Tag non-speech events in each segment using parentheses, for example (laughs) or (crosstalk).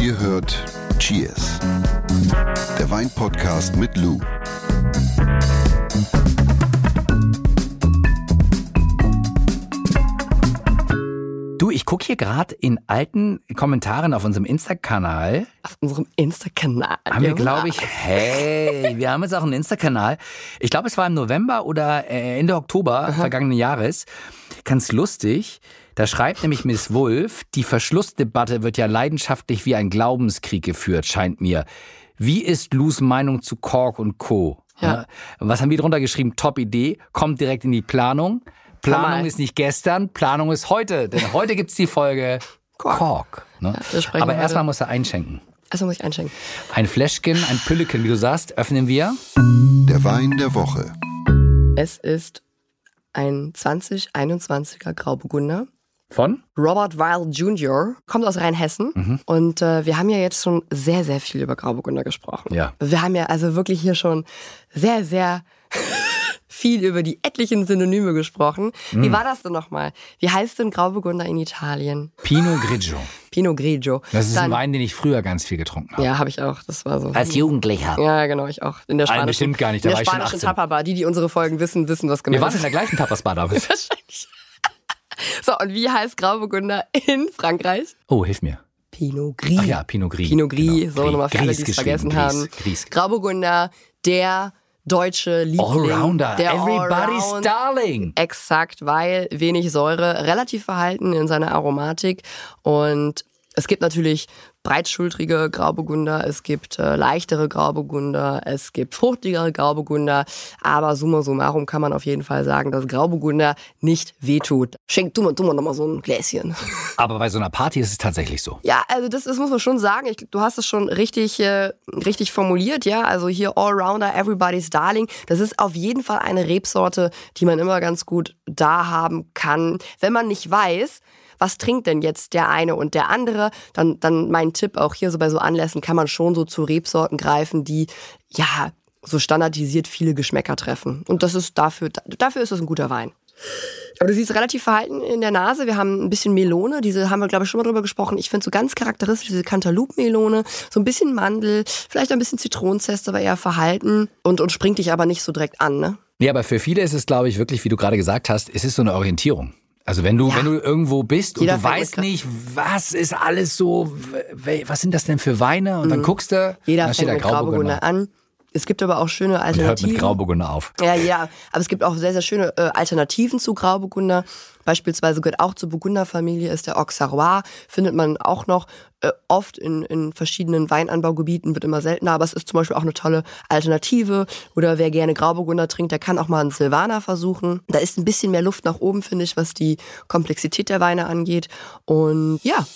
Ihr hört Cheers, der Weinpodcast mit Lou. Du, ich gucke hier gerade in alten Kommentaren auf unserem Insta-Kanal. Auf unserem Insta-Kanal. Haben wir, glaube ich, hey, wir haben jetzt auch einen Insta-Kanal. Ich glaube, es war im November oder äh, Ende Oktober vergangenen Jahres. Ganz lustig. Da schreibt nämlich Miss Wolf, die Verschlussdebatte wird ja leidenschaftlich wie ein Glaubenskrieg geführt, scheint mir. Wie ist Lus Meinung zu Kork und Co.? Ja. Was haben wir drunter geschrieben? Top Idee, kommt direkt in die Planung. Planung ist nicht gestern, Planung ist heute. Denn heute gibt's die Folge Kork. Kork. ne? sprechen Aber erstmal muss er einschenken. Also muss ich einschenken. Ein Fläschchen, ein Pülleken, wie du sagst, öffnen wir. Der Wein der Woche. Es ist ein 2021er Grauburgunder. Von? Robert Weil Jr. kommt aus Rheinhessen Mhm. und äh, wir haben ja jetzt schon sehr, sehr viel über Grauburgunder gesprochen. Ja. Wir haben ja also wirklich hier schon sehr, sehr (laughs) viel über die etlichen Synonyme gesprochen. Mhm. Wie war das denn nochmal? Wie heißt denn Grauburgunder in Italien? Pinot Grigio. (laughs) Pinot Grigio. Das ist ein Dann- Wein, den ich früher ganz viel getrunken habe. Ja, habe ich auch. Das war so. Als Jugendlicher. Ja, genau, ich auch. In der Nein, spanischen, bestimmt gar nicht, da in war der ich schon spanischen 18. Tapas-Bar. Die, die unsere Folgen wissen, wissen, was genau Wir waren in ist. der gleichen Tapasbar damals. (laughs) Wahrscheinlich. So, und wie heißt Grauburgunder in Frankreich? Oh, hilf mir. Pinot Gris. Ach ja, Pinot Gris. Pinot Gris, Genau. so nochmal für alle, die es vergessen Gris, haben. Gris. Grauburgunder, der deutsche Liebling. Allrounder. Der Everybody's Allround- darling. Exakt, weil wenig Säure, relativ verhalten in seiner Aromatik und es gibt natürlich breitschultrige Grauburgunder, es gibt äh, leichtere Grauburgunder, es gibt fruchtigere Grauburgunder, aber summa summarum kann man auf jeden Fall sagen, dass Grauburgunder nicht wehtut. Schenk du mal, du mal noch mal so ein Gläschen. (laughs) Aber bei so einer Party ist es tatsächlich so. Ja, also das, das muss man schon sagen. Ich, du hast es schon richtig, äh, richtig formuliert, ja. Also hier Allrounder, Everybody's Darling. Das ist auf jeden Fall eine Rebsorte, die man immer ganz gut da haben kann. Wenn man nicht weiß, was trinkt denn jetzt der eine und der andere, dann, dann mein Tipp auch hier so bei so Anlässen kann man schon so zu Rebsorten greifen, die, ja, so standardisiert viele Geschmäcker treffen. Und das ist dafür, dafür ist es ein guter Wein. Aber du siehst relativ verhalten in der Nase. Wir haben ein bisschen Melone, diese haben wir, glaube ich, schon mal drüber gesprochen. Ich finde so ganz charakteristisch diese Cantaloupe-Melone, so ein bisschen Mandel, vielleicht ein bisschen Zitronenzest, aber eher verhalten und, und springt dich aber nicht so direkt an, ne? Nee, aber für viele ist es, glaube ich, wirklich, wie du gerade gesagt hast, es ist so eine Orientierung. Also wenn du, Ja. wenn du irgendwo bist und Jeder du fängt weißt nicht, was ist alles so, was sind das denn für Weine? Und dann guckst du, Mhm. Jeder dann steht fängt da Grauburgunder an. Es gibt aber auch schöne Und hört mit Alternativen. Grauburgunder auf. Ja, ja, aber es gibt auch sehr, sehr schöne äh, Alternativen zu Grauburgunder. Beispielsweise gehört auch zur Burgunderfamilie ist der Auxerrois. Findet man auch noch äh, oft in, in verschiedenen Weinanbaugebieten, wird immer seltener, aber es ist zum Beispiel auch eine tolle Alternative. Oder wer gerne Grauburgunder trinkt, der kann auch mal einen Silvaner versuchen. Da ist ein bisschen mehr Luft nach oben, finde ich, was die Komplexität der Weine angeht. Und ja,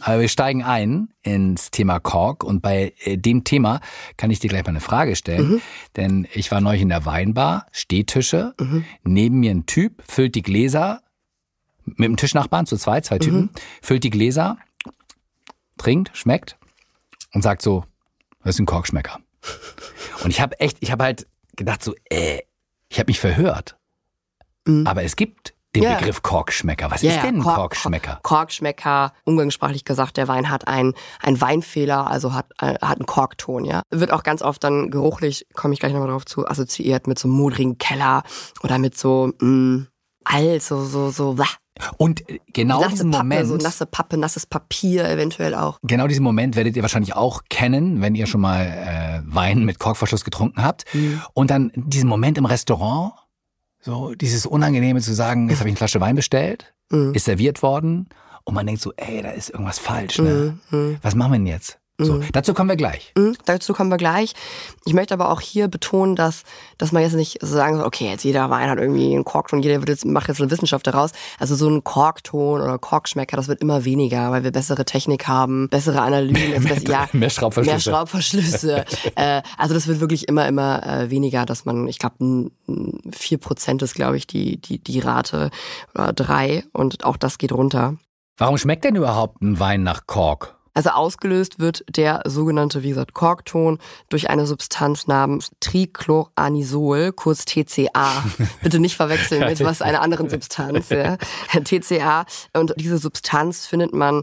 Aber wir steigen ein ins Thema Kork und bei äh, dem Thema kann ich dir gleich mal eine Frage stellen, Mhm. denn ich war neulich in der Weinbar, Stehtische, neben mir ein Typ, füllt die Gläser mit dem Tischnachbarn zu zweit, zwei Typen, füllt die Gläser, trinkt, schmeckt und sagt so, das ist ein Korkschmecker. Und ich habe echt, ich habe halt gedacht so, äh, ich habe mich verhört. Aber es gibt den Ja. Begriff Korkschmecker. Was Ja, ist denn ein Kork- Korkschmecker? Korkschmecker, umgangssprachlich gesagt, der Wein hat einen, einen Weinfehler, also hat, äh, hat einen Korkton, ja. Wird auch ganz oft dann geruchlich, komme ich gleich nochmal drauf zu, assoziiert mit so einem modrigen Keller oder mit so, mh, alt, so, so, so, blah. Und äh, genau nasse diesen Pappe, Moment, so nasse Pappe, nasses Papier eventuell auch. genau diesen Moment werdet ihr wahrscheinlich auch kennen, wenn ihr schon mal äh, Wein mit Korkverschluss getrunken habt. Mhm. Und dann diesen Moment im Restaurant, so dieses Unangenehme zu sagen, jetzt habe ich eine Flasche Wein bestellt, Mhm. ist serviert worden und man denkt so, ey, da ist irgendwas falsch. Ne? Mhm. Was machen wir denn jetzt? So, dazu kommen wir gleich. Mhm, dazu kommen wir gleich. Ich möchte aber auch hier betonen, dass, dass man jetzt nicht so sagen soll, okay, jetzt jeder Wein hat irgendwie einen Korkton, jeder wird jetzt, macht jetzt eine Wissenschaft daraus. Also so ein Korkton oder Korkschmecker, das wird immer weniger, weil wir bessere Technik haben, bessere Analysen. (laughs) Jetzt besser, ja, mehr Schraubverschlüsse. Mehr Schraubverschlüsse. (laughs) äh, also das wird wirklich immer, immer äh, weniger, dass man, ich glaube, vier Prozent ist, glaube ich, die, die, die Rate oder drei und auch das geht runter. Warum schmeckt denn überhaupt ein Wein nach Kork? Also ausgelöst wird der sogenannte, wie gesagt, Korkton durch eine Substanz namens Trichloranisol, kurz TCA. (laughs) Bitte nicht verwechseln mit was einer anderen Substanz. Ja. (laughs) TCA. Und diese Substanz findet man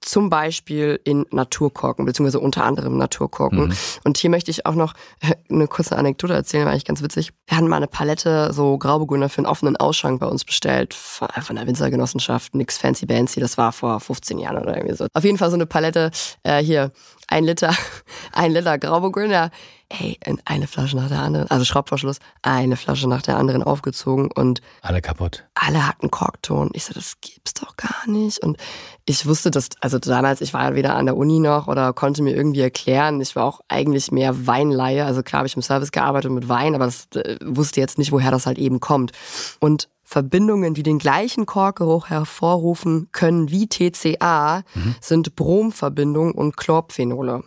zum Beispiel in Naturkorken, beziehungsweise unter anderem Naturkorken. Mhm. Und hier möchte ich auch noch äh, eine kurze Anekdote erzählen, war eigentlich ganz witzig. Wir hatten mal eine Palette so Grauburgunder für einen offenen Ausschank bei uns bestellt, von, von der Winzergenossenschaft, nix fancy fancy, das war vor 15 Jahren oder irgendwie so. Auf jeden Fall so eine Palette, äh, hier, ein Liter, (laughs) ein Liter Grauburgunder, ey, eine Flasche nach der anderen, also Schraubverschluss, eine Flasche nach der anderen aufgezogen und alle kaputt. Alle hatten Korkton. Ich so, das gibt's doch gar nicht. Und ich wusste das, also damals, ich war ja weder an der Uni noch oder konnte mir irgendwie erklären. Ich war auch eigentlich mehr Weinleihe. Also klar habe ich im Service gearbeitet mit Wein, aber das äh, wusste jetzt nicht, woher das halt eben kommt. Und Verbindungen, die den gleichen Korkgeruch hervorrufen können wie TCA, mhm. sind Bromverbindungen und Chlorphenole.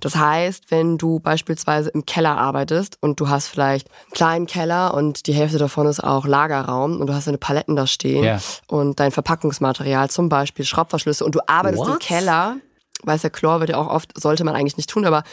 Das heißt, wenn du beispielsweise im Keller arbeitest und du hast vielleicht einen kleinen Keller und die Hälfte davon ist auch Lagerraum und du hast deine Paletten da stehen yeah. und dein Verpackungsmaterial, zum Beispiel Schraubverschlüsse und du arbeitest What? im Keller, weiß der Chlor wird ja auch oft, sollte man eigentlich nicht tun, aber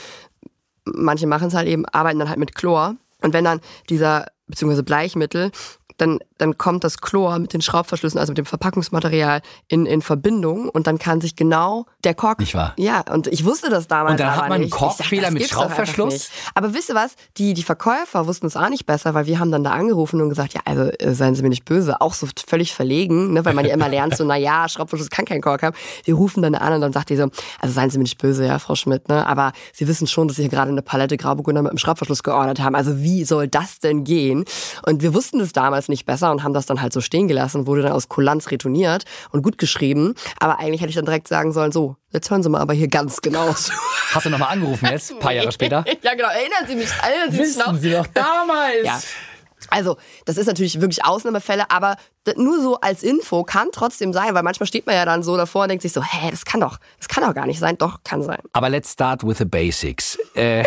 manche machen es halt eben, arbeiten dann halt mit Chlor. Und wenn dann dieser beziehungsweise Bleichmittel dann, dann kommt das Chlor mit den Schraubverschlüssen, also mit dem Verpackungsmaterial in, in Verbindung und dann kann sich genau der Kork. Nicht wahr? Ja, und ich wusste das damals. Und dann hat man einen Korkfehler mit Schraubverschluss. Aber wisst ihr was? Die, die Verkäufer wussten es auch nicht besser, weil wir haben dann da angerufen und gesagt, ja, also äh, seien Sie mir nicht böse, auch so völlig verlegen, ne, weil man ja immer lernt, so, na ja, Schraubverschluss kann kein Kork haben. Wir rufen dann an und dann sagt die so, also seien Sie mir nicht böse, ja, Frau Schmidt, ne, aber Sie wissen schon, dass Sie hier gerade eine Palette Grauburgunder mit einem Schraubverschluss geordert haben. Also wie soll das denn gehen? Und wir wussten es damals nicht besser und haben das dann halt so stehen gelassen, wurde dann aus Kulanz retourniert und gut geschrieben. Aber eigentlich hätte ich dann direkt sagen sollen, so, jetzt hören Sie mal aber hier ganz genau (laughs) zu. Hast du nochmal angerufen jetzt, ein (laughs) paar Jahre später? (laughs) ja, genau. Erinnern Sie mich, erinnern Sie Wissen mich noch? Sie doch damals. Ja. Also, das ist natürlich wirklich Ausnahmefälle, aber nur so als Info kann trotzdem sein, weil manchmal steht man ja dann so davor und denkt sich so, hä, das kann doch, das kann doch gar nicht sein. Doch, kann sein. Aber let's start with the basics. Äh,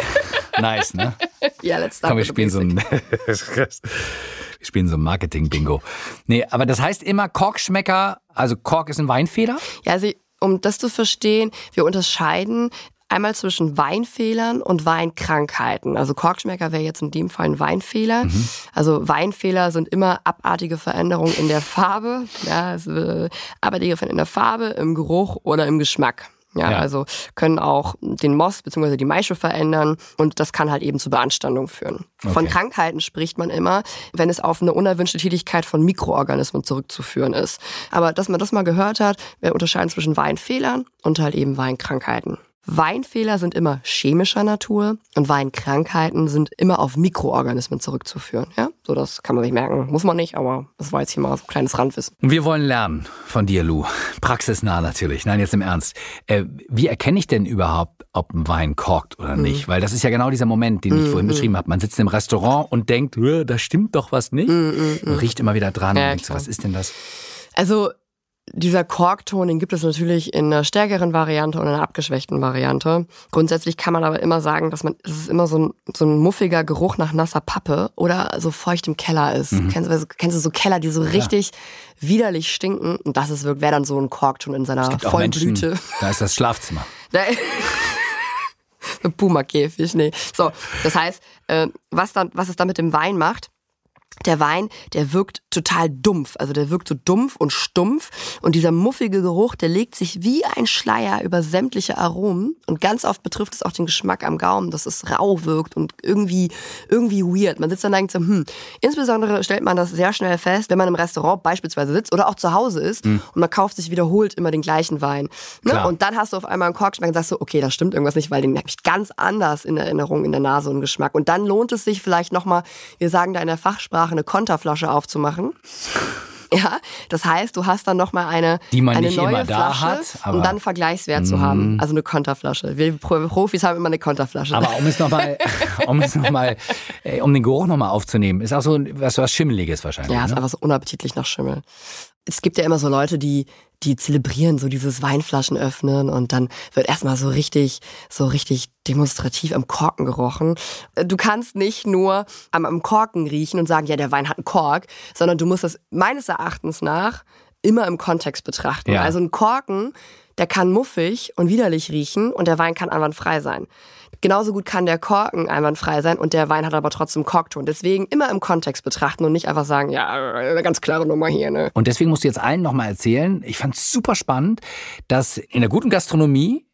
nice, ne? Ja, let's start Komm, wir with spielen the so ein Wir spielen so Marketing-Bingo. Nee, aber das heißt immer Korkschmecker, also Kork ist ein Weinfehler? Ja, also um das zu verstehen, wir unterscheiden einmal zwischen Weinfehlern und Weinkrankheiten. Also Korkschmecker wäre jetzt in dem Fall ein Weinfehler. Mhm. Also Weinfehler sind immer abartige Veränderungen in der Farbe, ja, also abartige Veränderungen in der Farbe, im Geruch oder im Geschmack. Ja, ja, also können auch den Moss bzw. die Maische verändern und das kann halt eben zu Beanstandung führen. Okay. Von Krankheiten spricht man immer, wenn es auf eine unerwünschte Tätigkeit von Mikroorganismen zurückzuführen ist. Aber dass man das mal gehört hat, wir unterscheiden zwischen Weinfehlern und halt eben Weinkrankheiten. Weinfehler sind immer chemischer Natur und Weinkrankheiten sind immer auf Mikroorganismen zurückzuführen. Ja, so das kann man sich merken. Muss man nicht, aber das war jetzt hier mal so ein kleines Randwissen. Wir wollen lernen von dir, Lou. Praxisnah natürlich. Nein, jetzt im Ernst. Äh, wie erkenne ich denn überhaupt, ob ein Wein korkt oder mhm. nicht? Weil das ist ja genau dieser Moment, den ich mhm. vorhin beschrieben habe. Man sitzt im Restaurant und denkt, da stimmt doch was nicht. Mhm. Und riecht immer wieder dran ja, und denkt so, was ist denn das? Also dieser Korkton, den gibt es natürlich in einer stärkeren Variante und einer abgeschwächten Variante. Grundsätzlich kann man aber immer sagen, dass man, es ist immer so ein, so ein muffiger Geruch nach nasser Pappe oder so feucht im Keller ist. Mhm. Kennst, du, kennst du so Keller, die so richtig ja. widerlich stinken? Und das ist, wäre dann so ein Korkton in seiner Vollblüte. Menschen, da ist das Schlafzimmer. (laughs) (laughs) Puma-Käfig, nee. So, das heißt, äh, was, dann, was es dann mit dem Wein macht, der Wein, der wirkt total dumpf. Also der wirkt so dumpf und stumpf. Und dieser muffige Geruch, der legt sich wie ein Schleier über sämtliche Aromen. Und ganz oft betrifft es auch den Geschmack am Gaumen, dass es rau wirkt und irgendwie, irgendwie weird. Man sitzt dann denkt so, hm. Insbesondere stellt man das sehr schnell fest, wenn man im Restaurant beispielsweise sitzt oder auch zu Hause ist hm. und man kauft sich wiederholt immer den gleichen Wein. Ne? Und dann hast du auf einmal einen Korkschmack und sagst so, okay, da stimmt irgendwas nicht, weil den habe ich ganz anders in Erinnerung, in der Nase und Geschmack. Und dann lohnt es sich vielleicht nochmal, wir sagen da in der Fachsprache, eine Konterflasche aufzumachen. (laughs) Ja, das heißt, du hast dann nochmal eine, Die man eine nicht neue immer da Flasche, hat, um dann Vergleichswert zu haben. Also eine Konterflasche. Wir Profis haben immer eine Konterflasche. Aber um es nochmal, (laughs) um es noch mal, äh, um den Geruch nochmal aufzunehmen, ist auch so was, was Schimmeliges wahrscheinlich. Ja, ist ne? einfach so unappetitlich nach Schimmel. Es gibt ja immer so Leute, die, die zelebrieren so dieses Weinflaschen öffnen und dann wird erstmal so richtig, so richtig demonstrativ am Korken gerochen. Du kannst nicht nur am, am Korken riechen und sagen, ja, der Wein hat einen Kork, sondern du musst das meines Erachtens nach immer im Kontext betrachten. Ja. Also ein Korken, der kann muffig und widerlich riechen und der Wein kann einwandfrei sein. Genauso gut kann der Korken einwandfrei sein und der Wein hat aber trotzdem Korkton. Deswegen immer im Kontext betrachten und nicht einfach sagen, ja, eine ganz klare Nummer hier, ne? Und deswegen musst du jetzt allen nochmal erzählen, ich fand es super spannend, dass in der guten Gastronomie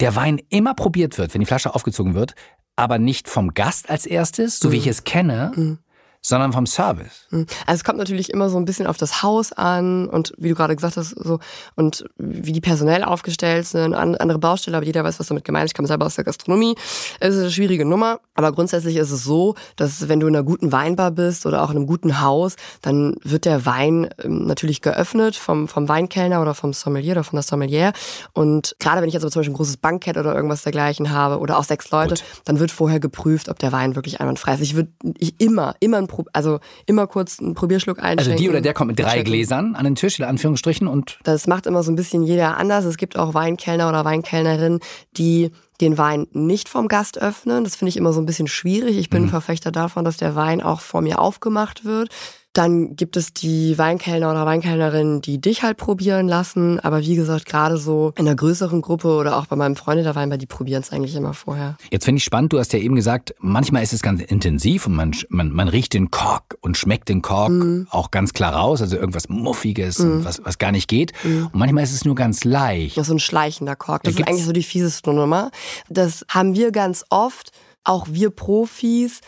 der Wein immer probiert wird, wenn die Flasche aufgezogen wird, aber nicht vom Gast als erstes, so wie ich es kenne, sondern vom Service. Also es kommt natürlich immer so ein bisschen auf das Haus an und wie du gerade gesagt hast, so und wie die personell aufgestellt sind, an, andere Baustelle, aber jeder weiß, was damit gemeint ist. Ich komme selber aus der Gastronomie. Es ist eine schwierige Nummer, aber grundsätzlich ist es so, dass wenn du in einer guten Weinbar bist oder auch in einem guten Haus, dann wird der Wein ähm, natürlich geöffnet vom, vom Weinkellner oder vom Sommelier oder von der Sommelier. Und gerade wenn ich jetzt aber zum Beispiel ein großes Bankett oder irgendwas dergleichen habe oder auch sechs Leute, Gut. dann wird vorher geprüft, ob der Wein wirklich einwandfrei ist. Ich würde ich immer, immer ein Pro also immer kurz einen Probierschluck einschenken. Also die oder der kommt mit drei checken. Gläsern an den Tisch, in Anführungsstrichen, und Das macht immer so ein bisschen jeder anders. Es gibt auch Weinkellner oder Weinkellnerinnen, die den Wein nicht vom Gast öffnen. Das finde ich immer so ein bisschen schwierig. Ich bin ein Verfechter davon, dass der Wein auch vor mir aufgemacht wird. Dann gibt es die Weinkellner oder Weinkellnerinnen, die dich halt probieren lassen. Aber wie gesagt, gerade so in einer größeren Gruppe oder auch bei meinem Freund der Weinbar, die probieren es eigentlich immer vorher. Jetzt finde ich spannend, du hast ja eben gesagt, manchmal ist es ganz intensiv und man, man, man riecht den Kork und schmeckt den Kork Mhm. auch ganz klar raus, also irgendwas Muffiges, und was, was gar nicht geht. Und manchmal ist es nur ganz leicht. Das ist so ein schleichender Kork. Das Da ist eigentlich so die fieseste Nummer. Das haben wir ganz oft, auch wir Profis,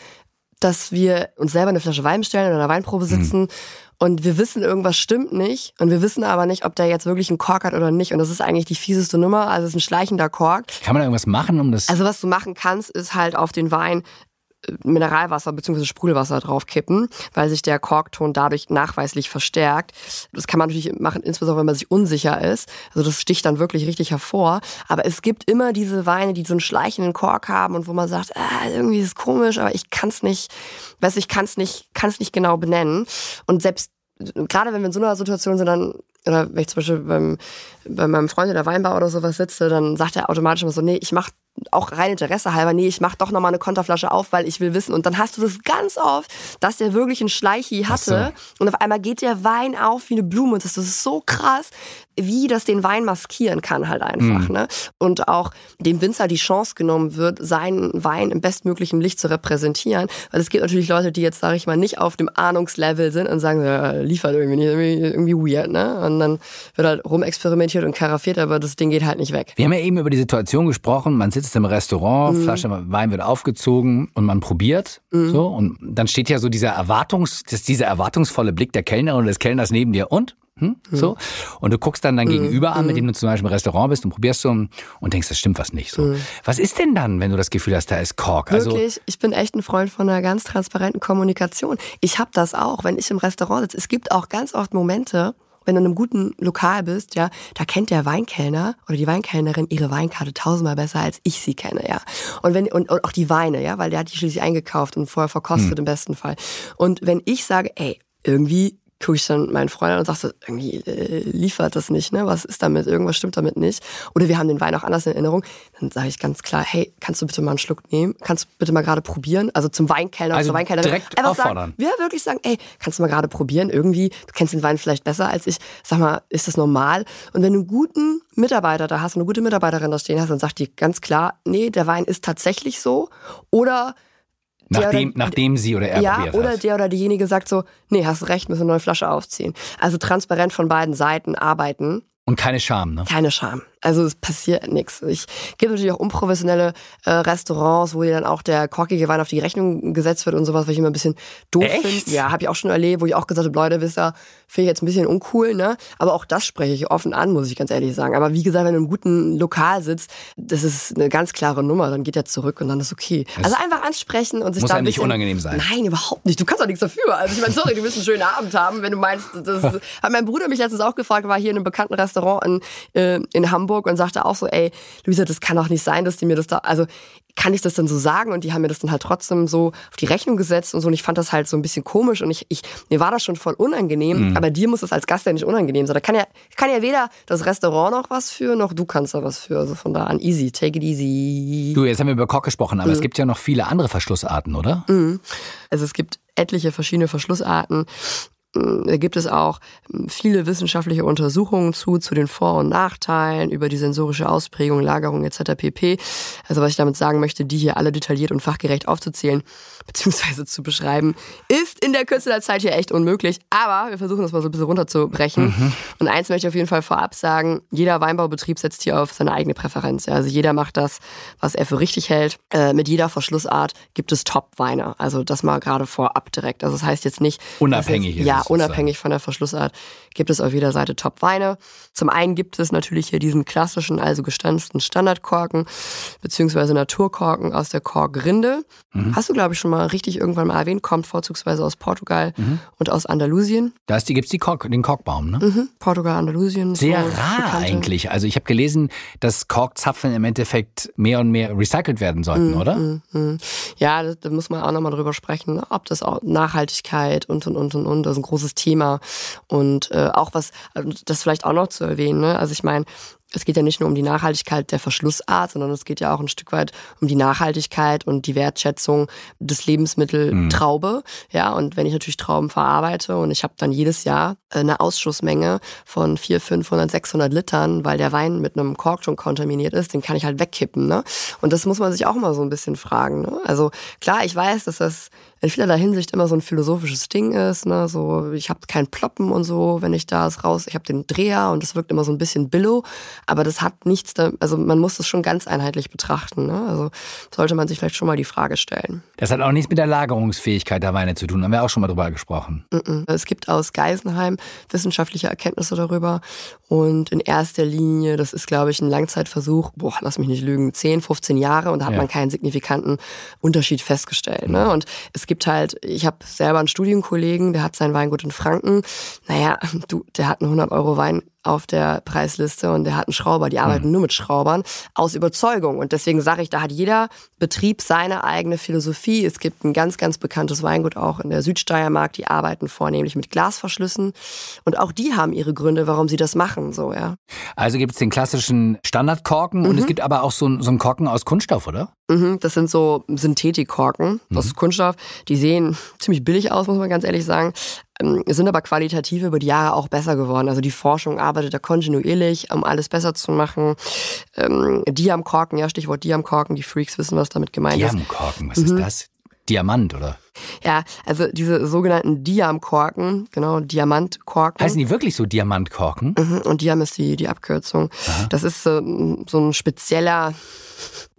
dass wir uns selber eine Flasche Wein bestellen oder in einer Weinprobe sitzen und wir wissen, irgendwas stimmt nicht und wir wissen aber nicht, ob der jetzt wirklich einen Kork hat oder nicht. Und das ist eigentlich die fieseste Nummer. Also es ist ein schleichender Kork. Kann man da irgendwas machen, um das... Also was du machen kannst, ist halt auf den Wein Mineralwasser bzw. Sprudelwasser draufkippen, weil sich der Korkton dadurch nachweislich verstärkt. Das kann man natürlich machen, insbesondere wenn man sich unsicher ist. Also das sticht dann wirklich richtig hervor. Aber es gibt immer diese Weine, die so einen schleichenden Kork haben und wo man sagt, ah, irgendwie ist es komisch, aber ich kann es nicht, weiß ich kann es nicht, kann es nicht genau benennen. Und selbst gerade wenn wir in so einer Situation sind, dann oder wenn ich zum Beispiel beim, bei meinem Freund in der Weinbar oder sowas sitze, dann sagt er automatisch immer so, nee, ich mach auch rein Interesse halber, nee, ich mach doch nochmal eine Konterflasche auf, weil ich will wissen. Und dann hast du das ganz oft, dass der wirklich einen Schleichi hatte und auf einmal geht der Wein auf wie eine Blume und das ist so krass, wie das den Wein maskieren kann halt einfach. Ne? Und auch dem Winzer die Chance genommen wird, seinen Wein im bestmöglichen Licht zu repräsentieren. Weil es gibt natürlich Leute, die jetzt, sage ich mal, nicht auf dem Ahnungslevel sind und sagen, ja, liefert irgendwie nicht, irgendwie, irgendwie weird, ne? Und dann wird halt rumexperimentiert und karaffiert, aber das Ding geht halt nicht weg. Wir haben ja eben über die Situation gesprochen, man sitzt im Restaurant, Mhm. Flasche Wein wird aufgezogen und man probiert. So, und dann steht ja so dieser Erwartungs, das, dieser erwartungsvolle Blick der Kellnerin oder des Kellners neben dir und? Hm? Mhm. So. Und du guckst dann dein Gegenüber an, mit dem du zum Beispiel im Restaurant bist und probierst so und denkst, das stimmt was nicht. So. Was ist denn dann, wenn du das Gefühl hast, da ist Kork? Also, Mhm. Wirklich, ich bin echt ein Freund von einer ganz transparenten Kommunikation. Ich habe das auch, wenn ich im Restaurant sitze. Es gibt auch ganz oft Momente, wenn du in einem guten Lokal bist, ja, da kennt der Weinkellner oder die Weinkellnerin ihre Weinkarte tausendmal besser als ich sie kenne, ja. Und wenn und, und auch die Weine, ja, weil der hat die schließlich eingekauft und vorher verkostet im besten Fall. Und wenn ich sage, ey, irgendwie gucke ich dann meinen Freund an und sag so, irgendwie äh, liefert das nicht, ne? Was ist damit? Irgendwas stimmt damit nicht. Oder wir haben den Wein auch anders in Erinnerung. Dann sage ich ganz klar, hey, kannst du bitte mal einen Schluck nehmen? Kannst du bitte mal gerade probieren? Also zum Weinkellner, Also zur Weinkellnerin. direkt Einfach auffordern. Sagen, wir wirklich sagen, ey, kannst du mal gerade probieren? Irgendwie, du kennst den Wein vielleicht besser als ich. Sag mal, ist das normal? Und wenn du einen guten Mitarbeiter da hast, eine gute Mitarbeiterin da stehen hast, dann sagt die ganz klar, nee, der Wein ist tatsächlich so. Oder der nachdem, oder- nachdem sie oder er ja, probiert oder hat. der oder diejenige sagt so, nee, hast recht, müssen eine neue Flasche aufziehen. Also transparent von beiden Seiten arbeiten. Und keine Scham, ne? Keine Scham. Also es passiert nichts. Ich gibt natürlich auch unprofessionelle äh, Restaurants, wo dir dann auch der korkige Wein auf die Rechnung gesetzt wird und sowas, was ich immer ein bisschen doof finde. Ja, habe ich auch schon erlebt, wo ich auch gesagt habe, Leute, wisst ihr, finde ich jetzt ein bisschen uncool, ne? Aber auch das spreche ich offen an, muss ich ganz ehrlich sagen. Aber wie gesagt, wenn du in einem guten Lokal sitzt, das ist eine ganz klare Nummer, dann geht er zurück und dann ist okay. also einfach ansprechen und sich muss da ja ein nicht bisschen, unangenehm sein. Nein, überhaupt nicht. Du kannst doch nichts dafür. Also ich meine, sorry, du wirst einen schönen Abend haben, wenn du meinst, das (laughs) hat mein Bruder mich letztens auch gefragt, war hier in einem bekannten Restaurant in, äh, in Hamburg und sagte auch so, ey, Luisa, das kann doch nicht sein, dass die mir das da, also kann ich das denn so sagen? Und die haben mir das dann halt trotzdem so auf die Rechnung gesetzt und so. Und ich fand das halt so ein bisschen komisch und ich, ich mir war das schon voll unangenehm. Mhm. Aber dir muss das als Gast ja nicht unangenehm sein. Da kann ja, kann ja weder das Restaurant noch was für, noch du kannst da was für. Also von da an easy, take it easy. Du, jetzt haben wir über Kork gesprochen, aber es Mhm. gibt ja noch viele andere Verschlussarten, oder? Also es gibt etliche verschiedene Verschlussarten. Da gibt es auch viele wissenschaftliche Untersuchungen zu, zu den Vor- und Nachteilen über die sensorische Ausprägung, Lagerung etc. pp. Also was ich damit sagen möchte, die hier alle detailliert und fachgerecht aufzuzählen bzw. zu beschreiben, ist in der Kürze der Zeit hier echt unmöglich. Aber wir versuchen das mal so ein bisschen runterzubrechen. Mhm. Und eins möchte ich auf jeden Fall vorab sagen, jeder Weinbaubetrieb setzt hier auf seine eigene Präferenz. Also jeder macht das, was er für richtig hält. Äh, mit jeder Verschlussart gibt es Top-Weine. Also das mal gerade vorab direkt. Also das heißt jetzt nicht... Unabhängig ist Ja, unabhängig von der Verschlussart gibt es auf jeder Seite Top-Weine. Zum einen gibt es natürlich hier diesen klassischen, also gestanzten Standardkorken, beziehungsweise Naturkorken aus der Korkrinde. Mhm. Hast du, glaube ich, schon mal richtig irgendwann mal erwähnt, kommt vorzugsweise aus Portugal mhm. und aus Andalusien. Da die, gibt es Kork, den Korkbaum, ne? Mhm. Portugal, Andalusien. Sehr rar eigentlich. Also ich habe gelesen, dass Korkzapfen im Endeffekt mehr und mehr recycelt werden sollten, mhm, oder? Mhm, mhm. Ja, da, da muss man auch nochmal drüber sprechen, ob das auch Nachhaltigkeit und und und und und, das ist ein großes Thema. Und äh, auch was, also das vielleicht auch noch zu erwähnen, ne? Also ich meine, es geht ja nicht nur um die Nachhaltigkeit der Verschlussart, sondern es geht ja auch ein Stück weit um die Nachhaltigkeit und die Wertschätzung des Lebensmittel mhm. Traube. Ja, und wenn ich natürlich Trauben verarbeite und ich habe dann jedes Jahr eine Ausschussmenge von 400, 500, 600 Litern, weil der Wein mit einem Kork schon kontaminiert ist, den kann ich halt wegkippen. Ne? Und das muss man sich auch mal so ein bisschen fragen. Ne? Also klar, ich weiß, dass das in vielerlei Hinsicht immer so ein philosophisches Ding ist. Ne? So, ich habe kein Ploppen und so, wenn ich da raus, ich habe den Dreher und das wirkt immer so ein bisschen billow, aber das hat nichts, da, also man muss das schon ganz einheitlich betrachten. Ne? Also sollte man sich vielleicht schon mal die Frage stellen. Das hat auch nichts mit der Lagerungsfähigkeit der Weine zu tun, haben wir auch schon mal drüber gesprochen. Es gibt aus Geisenheim wissenschaftliche Erkenntnisse darüber und in erster Linie, das ist glaube ich ein Langzeitversuch, boah, lass mich nicht lügen, 10, 15 Jahre und da hat ja. man keinen signifikanten Unterschied festgestellt. Ne? Und es gibt gibt halt, ich habe selber einen Studienkollegen, der hat sein Weingut in Franken. Naja, du, der hat einen 100 Euro Wein auf der Preisliste und der hat einen Schrauber, die arbeiten mhm. nur mit Schraubern aus Überzeugung. Und deswegen sage ich, da hat jeder Betrieb seine eigene Philosophie. Es gibt ein ganz, ganz bekanntes Weingut auch in der Südsteiermark, die arbeiten vornehmlich mit Glasverschlüssen. Und auch die haben ihre Gründe, warum sie das machen. So, ja. Also gibt es den klassischen Standardkorken mhm. und es mhm. gibt aber auch so, so einen Korken aus Kunststoff, oder? Mhm, das sind so Synthetikkorken mhm. aus Kunststoff. Die sehen ziemlich billig aus, muss man ganz ehrlich sagen. Ähm, sind aber qualitativ über die Jahre auch besser geworden. Also die Forschung arbeitet da kontinuierlich, um alles besser zu machen. Ähm, Diamkorken, ja, Stichwort Diamkorken, die Freaks wissen, was damit gemeint ist. Diamkorken, was mhm. ist das? Diamant, oder? Ja, also diese sogenannten Diamkorken, genau, Diamantkorken. Heißen die wirklich so Diamantkorken? Mhm, und Diam ist die, die Abkürzung. Aha. Das ist so, so ein spezieller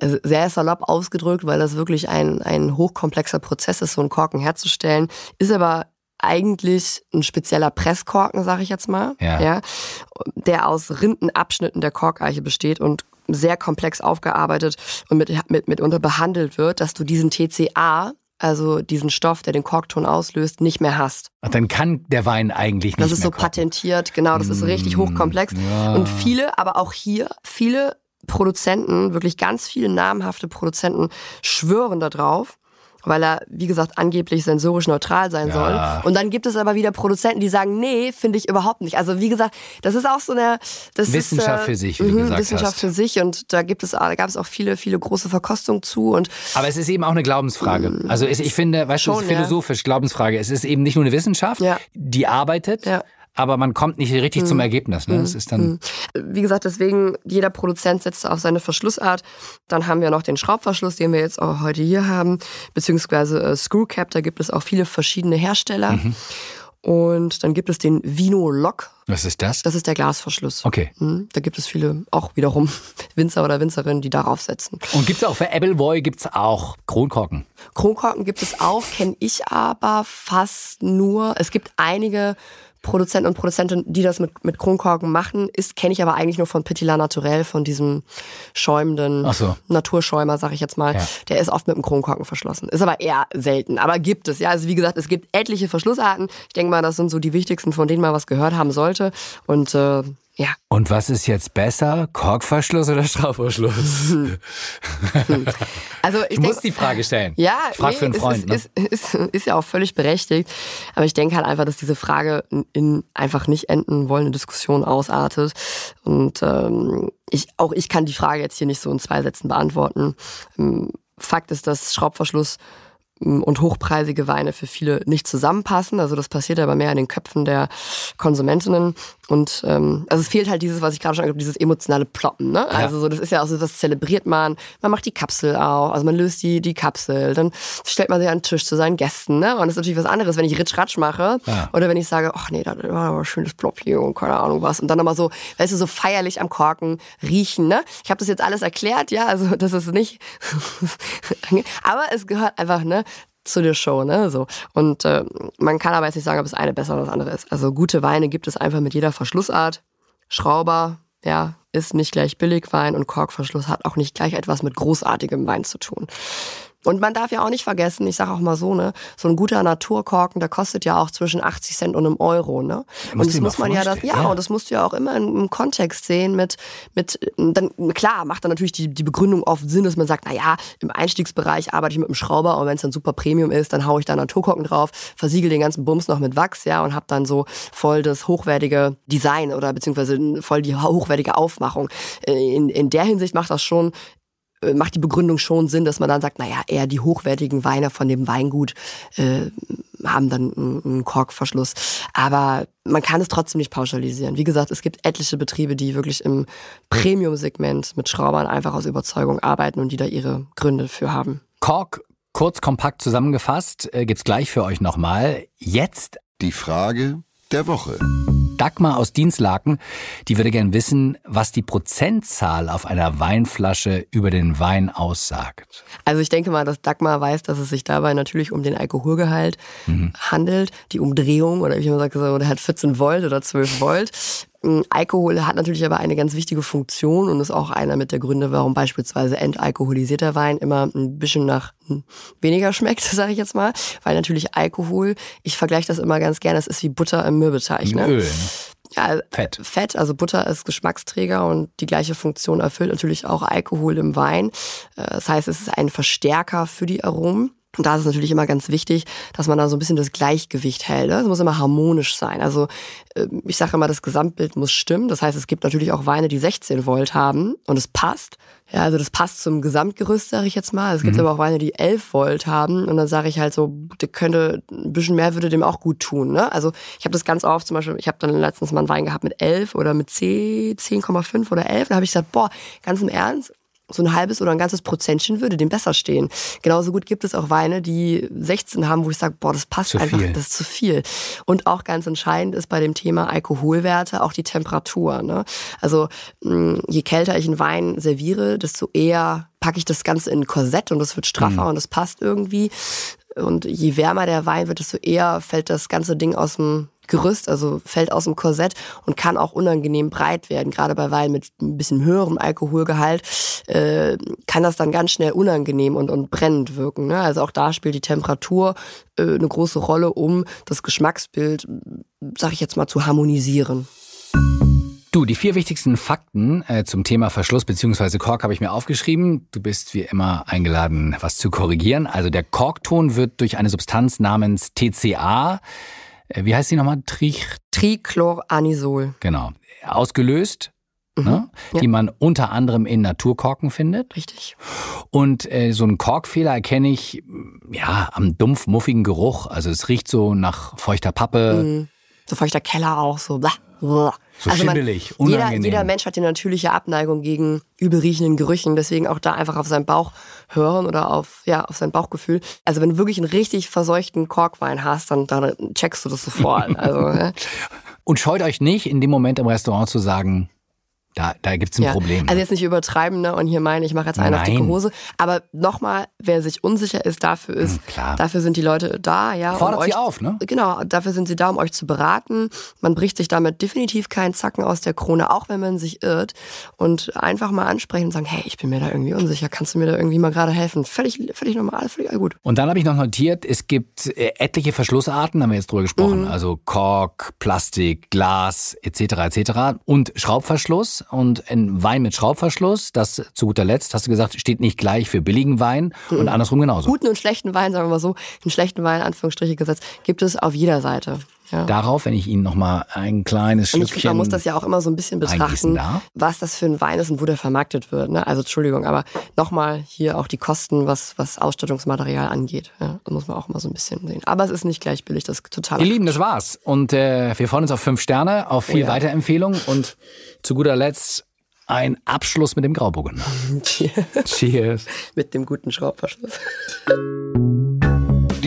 also sehr salopp ausgedrückt, weil das wirklich ein, ein hochkomplexer Prozess ist, so einen Korken herzustellen. Ist aber eigentlich ein spezieller Presskorken, sage ich jetzt mal, ja. ja. der aus Rindenabschnitten der Korkeiche besteht und sehr komplex aufgearbeitet und mit, mit, mitunter behandelt wird, dass du diesen TCA, also diesen Stoff, der den Korkton auslöst, nicht mehr hast. Ach, dann kann der Wein eigentlich nicht Das ist so kochen. patentiert, genau, das ist richtig mm, hochkomplex. Ja. Und viele, aber auch hier, viele Produzenten, wirklich ganz viele namhafte Produzenten schwören darauf, weil er, wie gesagt, angeblich sensorisch neutral sein ja. soll. Und dann gibt es aber wieder Produzenten, die sagen, nee, finde ich überhaupt nicht. Also wie gesagt, das ist auch so eine das Wissenschaft ist, äh, für sich, wie du mhm, gesagt Wissenschaft hast. für sich und da gibt es, da gab es auch viele, viele große Verkostungen zu. Und aber es ist eben auch eine Glaubensfrage. Mm. Also ich finde, weißt schon, du, philosophisch ja. Glaubensfrage. Es ist eben nicht nur eine Wissenschaft, ja. die arbeitet. Ja aber man kommt nicht richtig mhm. zum Ergebnis. Ne? Das mhm. ist dann mhm. Wie gesagt, deswegen, jeder Produzent setzt auf seine Verschlussart. Dann haben wir noch den Schraubverschluss, den wir jetzt auch heute hier haben, beziehungsweise äh, Screwcap, da gibt es auch viele verschiedene Hersteller. Mhm. Und dann gibt es den Vino Lock. Was ist das? Das ist der Glasverschluss. Okay. Mhm. Da gibt es viele, auch wiederum (laughs) Winzer oder Winzerinnen, die darauf setzen. Und gibt es auch für Appleboy gibt's auch Kronkorken? Kronkorken gibt es auch, kenne ich aber fast nur. Es gibt einige Produzenten und Produzentinnen, die das mit, mit Kronkorken machen, ist, kenne ich aber eigentlich nur von Petit La Naturel, von diesem schäumenden so. Naturschäumer, sag ich jetzt mal. Ja. Der ist oft mit einem Kronkorken verschlossen. Ist aber eher selten. Aber gibt es, ja. Also wie gesagt, es gibt etliche Verschlussarten. Ich denke mal, das sind so die wichtigsten, von denen man was gehört haben sollte. Und äh, ja. Und was ist jetzt besser? Korkverschluss oder Strafverschluss? also ich, ich denk, muss die Frage stellen. Ja, ich frage nee, für einen Freund. Ist, ne? ist, ist, ist, ja auch völlig berechtigt. Aber ich denke halt einfach, dass diese Frage in einfach nicht enden wollende Diskussion ausartet. Und ähm, ich, auch ich kann die Frage jetzt hier nicht so in zwei Sätzen beantworten. Ähm, Fakt ist, dass Schraubverschluss und hochpreisige Weine für viele nicht zusammenpassen. Also das passiert aber mehr in den Köpfen der Konsumentinnen. Und ähm, also es fehlt halt dieses, was ich gerade schon gesagt habe, dieses emotionale Ploppen. Ne? Ja. Also so, das ist ja auch so, das zelebriert man. Man macht die Kapsel auch, also man löst die, die Kapsel, dann stellt man sie an den Tisch zu seinen Gästen. Ne? Und das ist natürlich was anderes, wenn ich Ritsch-Ratsch mache ja. oder wenn ich sage, ach nee, da war aber ein schönes Plop hier und keine Ahnung was. Und dann nochmal so, weißt du, so feierlich am Korken riechen. Ne? Ich habe das jetzt alles erklärt, ja, also das ist nicht... (laughs) aber es gehört einfach, ne? Zu der Show, ne? So. Und äh, man kann aber jetzt nicht sagen, ob das eine besser oder das andere ist. Also gute Weine gibt es einfach mit jeder Verschlussart. Schrauber, ja, ist nicht gleich Billigwein und Korkverschluss hat auch nicht gleich etwas mit großartigem Wein zu tun. Und man darf ja auch nicht vergessen, ich sage auch mal so, ne, so ein guter Naturkorken, der kostet ja auch zwischen 80 Cent und einem Euro, ne? Und das muss man ja, das, ja, ja, und das musst du ja auch immer im Kontext sehen mit, mit, dann, klar, macht dann natürlich die, die Begründung oft Sinn, dass man sagt, na ja, im Einstiegsbereich arbeite ich mit einem Schrauber und wenn es dann super Premium ist, dann haue ich da Naturkorken drauf, versiegel den ganzen Bums noch mit Wachs, ja, und habe dann so voll das hochwertige Design oder beziehungsweise voll die hochwertige Aufmachung. Äh, in, in der Hinsicht macht das schon macht die Begründung schon Sinn, dass man dann sagt, naja, eher die hochwertigen Weine von dem Weingut äh, haben dann einen Korkverschluss. Aber man kann es trotzdem nicht pauschalisieren. Wie gesagt, es gibt etliche Betriebe, die wirklich im Premium-Segment mit Schraubern einfach aus Überzeugung arbeiten und die da ihre Gründe für haben. Kork, kurz kompakt zusammengefasst, äh, gibt's gleich für euch nochmal. Jetzt die Frage der Woche. Dagmar aus Dienstlaken, die würde gern wissen, was die Prozentzahl auf einer Weinflasche über den Wein aussagt. Also ich denke mal, dass Dagmar weiß, dass es sich dabei natürlich um den Alkoholgehalt mhm. handelt, die Umdrehung oder wie ich immer sage, der hat 14 Volt oder 12 Volt. Alkohol hat natürlich aber eine ganz wichtige Funktion und ist auch einer mit der Gründe, warum beispielsweise entalkoholisierter Wein immer ein bisschen nach weniger schmeckt, (laughs) sage ich jetzt mal. Weil natürlich Alkohol, ich vergleiche das immer ganz gerne, das ist wie Butter im Mürbeteig. Ne? Öl. Ja, Fett. Fett, also Butter ist Geschmacksträger und die gleiche Funktion erfüllt natürlich auch Alkohol im Wein. Äh, das heißt, es ist ein Verstärker für die Aromen. Und da ist es natürlich immer ganz wichtig, dass man da so ein bisschen das Gleichgewicht hält. Ne? Es muss immer harmonisch sein. Also ähm, ich sage immer, das Gesamtbild muss stimmen. Das heißt, es gibt natürlich auch Weine, die 16 Volt haben und es passt. Ja, also das passt zum Gesamtgerüst, sage ich jetzt mal. Es gibt mhm. aber auch Weine, die 11 Volt haben und dann sage ich halt so, der könnte ein bisschen mehr würde dem auch gut tun. Ne? Also ich habe das ganz oft, zum Beispiel, ich habe dann letztens mal einen Wein gehabt mit 11 oder mit C 10,5 oder 11. Da habe ich gesagt, boah, ganz im Ernst, so ein halbes oder ein ganzes Prozentchen würde dem besser stehen. Genauso gut gibt es auch Weine, die 16 haben, wo ich sage, boah, das passt zu einfach, viel. das ist zu viel. Und auch ganz entscheidend ist bei dem Thema Alkoholwerte auch die Temperatur. Ne? Also je kälter ich einen Wein serviere, desto eher packe ich das Ganze in ein Korsett und es wird straffer mhm. und es passt irgendwie. Und je wärmer der Wein wird, desto eher fällt das ganze Ding aus dem Gerüst, also fällt aus dem Korsett und kann auch unangenehm breit werden. Gerade bei Wein mit ein bisschen höherem Alkoholgehalt äh, kann das dann ganz schnell unangenehm und, und brennend wirken. Ne? Also auch da spielt die Temperatur äh, eine große Rolle, um das Geschmacksbild, sag ich jetzt mal, zu harmonisieren. Du, die vier wichtigsten Fakten äh, zum Thema Verschluss bzw. Kork habe ich mir aufgeschrieben. Du bist wie immer eingeladen, was zu korrigieren. Also der Korkton wird durch eine Substanz namens TCA wie heißt die nochmal? Trich Trichloranisol. Genau. Ausgelöst, mhm, ne? ja. die man unter anderem in Naturkorken findet. Richtig. Und äh, so einen Korkfehler erkenne ich ja am dumpf muffigen Geruch. Also es riecht so nach feuchter Pappe. Mhm. So feuchter Keller auch, so. Blah. So also schimmelig, man, unangenehm. Jeder, jeder Mensch hat die natürliche Abneigung gegen übelriechenden Gerüchen, deswegen auch da einfach auf seinen Bauch hören oder auf, ja, auf sein Bauchgefühl. Also wenn du wirklich einen richtig verseuchten Korkwein hast, dann, dann checkst du das sofort. (laughs) Also, ne? Und scheut euch nicht, in dem Moment im Restaurant zu sagen, da, da gibt's ein ja, Problem. Also jetzt nicht übertreiben ne, und hier meinen, ich mache jetzt eine auf dicke Hose. Aber nochmal, wer sich unsicher ist, dafür ist, hm, dafür sind die Leute da, ja. Fordert um sie euch, auf, ne? Genau, dafür sind sie da, um euch zu beraten. Man bricht sich damit definitiv keinen Zacken aus der Krone, auch wenn man sich irrt. Und einfach mal ansprechen und sagen, hey, ich bin mir da irgendwie unsicher, kannst du mir da irgendwie mal gerade helfen? Völlig, völlig normal, völlig gut. Und dann habe ich noch notiert, es gibt äh, etliche Verschlussarten, haben wir jetzt drüber gesprochen. Mhm. Also Kork, Plastik, Glas, etc. etc. Und Schraubverschluss und ein Wein mit Schraubverschluss, das zu guter Letzt, hast du gesagt, steht nicht gleich für billigen Wein mhm. und andersrum genauso. Guten und schlechten Wein, sagen wir mal so, einen schlechten Wein, Anführungsstriche gesetzt, gibt es auf jeder Seite. Ja. darauf, wenn ich Ihnen nochmal ein kleines Und ich finde, Schlückchen... man muss das ja auch immer so ein bisschen betrachten, was das für ein Wein ist und wo der vermarktet wird. Ne? Also Entschuldigung, aber nochmal hier auch die Kosten, was, was Ausstattungsmaterial angeht. Ja, da muss man auch mal so ein bisschen sehen. Aber es ist nicht gleich billig, das ist total. Ihr Lieben, das war's. Und äh, wir freuen uns auf fünf Sterne, auf viel Oh ja. Weiterempfehlung und zu guter Letzt ein Abschluss mit dem Grauburgunder. (laughs) Cheers. Mit dem guten Schraubverschluss.